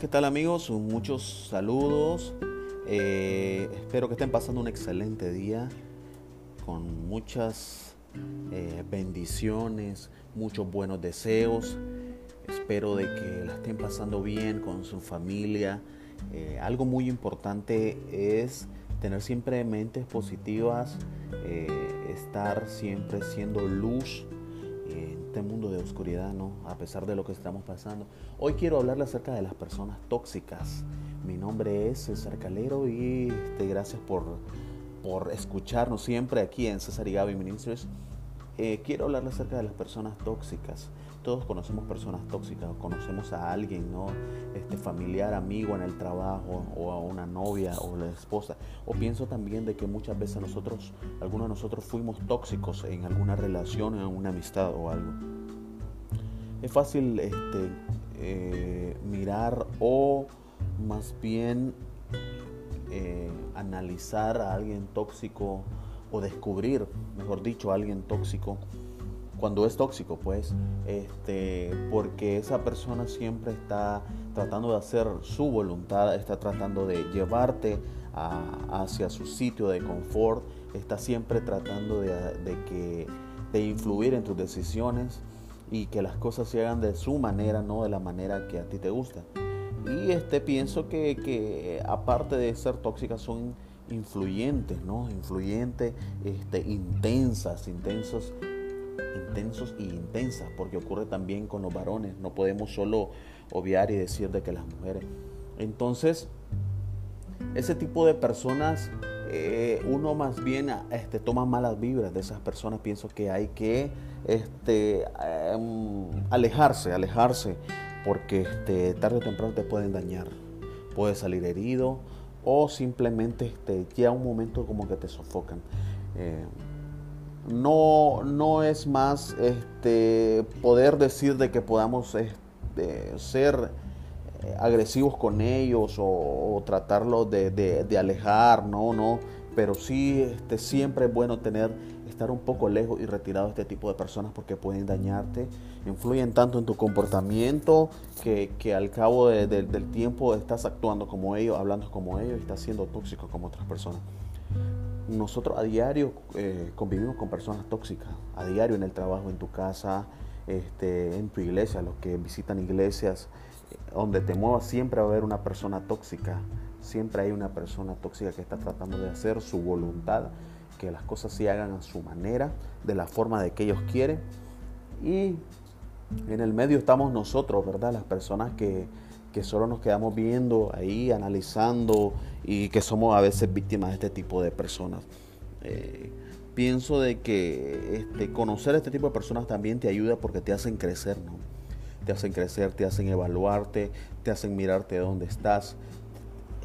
¿qué tal amigos? Muchos saludos. Eh, espero que estén pasando un excelente día con muchas eh, bendiciones, muchos buenos deseos. Espero de que la estén pasando bien con su familia. Eh, algo muy importante es tener siempre mentes positivas, estar siempre siendo luz este mundo de oscuridad, ¿no? A pesar de lo que estamos pasando. Hoy quiero hablarle acerca de las personas tóxicas. Mi nombre es César Calero y este, gracias por, por escucharnos siempre aquí en César y Gaby Ministries. Eh, quiero hablarle acerca de las personas tóxicas. Todos conocemos personas tóxicas, conocemos a alguien, ¿no? Este familiar, amigo en el trabajo, o a una novia o la esposa. O pienso también de que muchas veces nosotros, algunos de nosotros fuimos tóxicos en alguna relación, en una amistad o algo. Es fácil este, eh, mirar o más bien eh, analizar a alguien tóxico o descubrir, mejor dicho, a alguien tóxico cuando es tóxico, pues, este, porque esa persona siempre está tratando de hacer su voluntad, está tratando de llevarte hacia su sitio de confort, está siempre tratando de, que, de influir en tus decisiones y que las cosas se hagan de su manera, no de la manera que a ti te gusta. Y este, pienso que, que aparte de ser tóxicas son influyentes, ¿no? Influyentes, este, intensas, intensos intensos y intensas, porque ocurre también con los varones. No podemos solo obviar y decir de que las mujeres. Entonces, ese tipo de personas, eh, uno más bien este, toma malas vibras de esas personas. Pienso que hay que este, em, alejarse, alejarse, porque este, tarde o temprano te pueden dañar. Puedes salir herido o simplemente este, llega un momento como que te sofocan. Eh, no, no es más este, poder decir de que podamos este, ser eh, agresivos con ellos o, tratarlos de, alejar, no, no, pero sí este, siempre es bueno tener, estar un poco lejos y retirado de este tipo de personas porque pueden dañarte, influyen tanto en tu comportamiento que, al cabo del tiempo estás actuando como ellos, hablando como ellos y estás siendo tóxico como otras personas. Nosotros a diario eh, convivimos con personas tóxicas, a diario en el trabajo, en tu casa, este, en tu iglesia, los que visitan iglesias, donde te muevas siempre va a haber una persona tóxica, siempre hay una persona tóxica que está tratando de hacer su voluntad, que las cosas se hagan a su manera, de la forma de que ellos quieren. Y en el medio estamos nosotros, ¿verdad? Las personas que, que solo nos quedamos viendo ahí, analizando y que somos a veces víctimas de este tipo de personas. Eh, pienso de que este, conocer a este tipo de personas también te ayuda porque te hacen crecer, ¿no? Te hacen crecer, te hacen evaluarte, te hacen mirarte de dónde estás.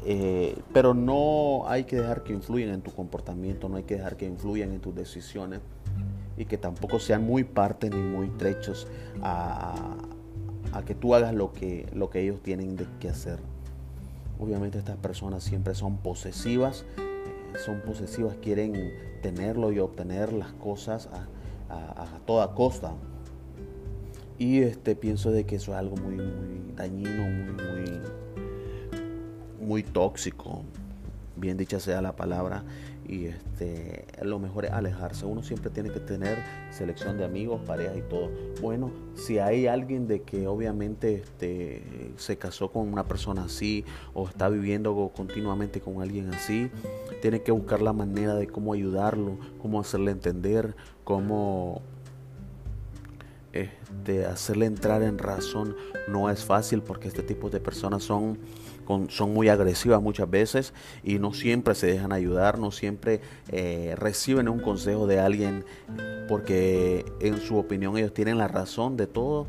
Eh, pero no hay que dejar que influyan en tu comportamiento, no hay que dejar que influyan en tus decisiones y que tampoco sean muy parte ni muy trechos a, que tú hagas lo que, lo que ellos tienen que hacer. Obviamente estas personas siempre son posesivas, eh, son posesivas, quieren tenerlo y obtener las cosas a, toda costa. Y este, pienso de que eso es algo muy, muy dañino, muy, muy tóxico, bien dicha sea la palabra, y este, lo mejor es alejarse. Uno siempre tiene que tener selección de amigos, parejas y todo. Bueno, si hay alguien de que obviamente este, se casó con una persona así o está viviendo continuamente con alguien así, tiene que buscar la manera de cómo ayudarlo, cómo hacerle entender, cómo este, hacerle entrar en razón. No es fácil porque este tipo de personas son son muy agresivas muchas veces y no siempre se dejan ayudar, no siempre eh, reciben un consejo de alguien porque en su opinión ellos tienen la razón de todo,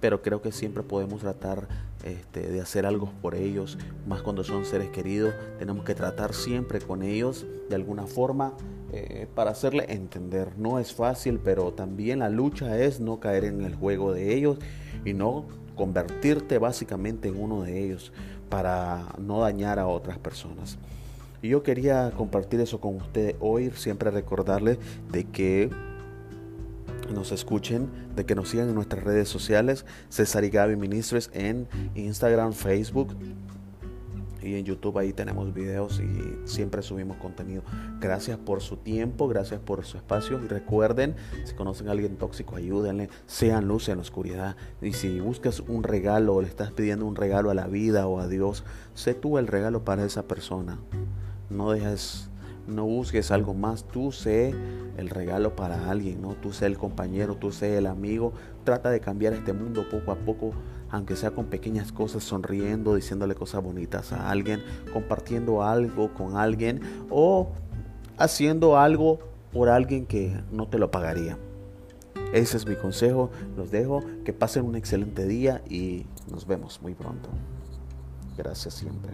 pero creo que siempre podemos tratar este, de hacer algo por ellos, más cuando son seres queridos, tenemos que tratar siempre con ellos de alguna forma eh, para hacerle entender. No es fácil, pero también la lucha es no caer en el juego de ellos y no convertirte básicamente en uno de ellos para no dañar a otras personas. Y yo quería compartir eso con ustedes hoy, siempre recordarles de que nos escuchen, de que nos sigan en nuestras redes sociales, César y Gaby Ministres en Instagram, Facebook y en YouTube ahí tenemos videos y siempre subimos contenido. Gracias por su tiempo, gracias por su espacio y recuerden, si conocen a alguien tóxico, ayúdenle, sean luz en la oscuridad. Y si buscas un regalo o le estás pidiendo un regalo a la vida o a Dios, sé tú el regalo para esa persona. No dejes no busques algo más, tú sé el regalo para alguien, ¿no? Tú sé el compañero, tú sé el amigo. Trata de cambiar este mundo poco a poco, aunque sea con pequeñas cosas, sonriendo, diciéndole cosas bonitas a alguien, compartiendo algo con alguien o haciendo algo por alguien que no te lo pagaría. Ese es mi consejo, los dejo, que pasen un excelente día y nos vemos muy pronto. Gracias siempre.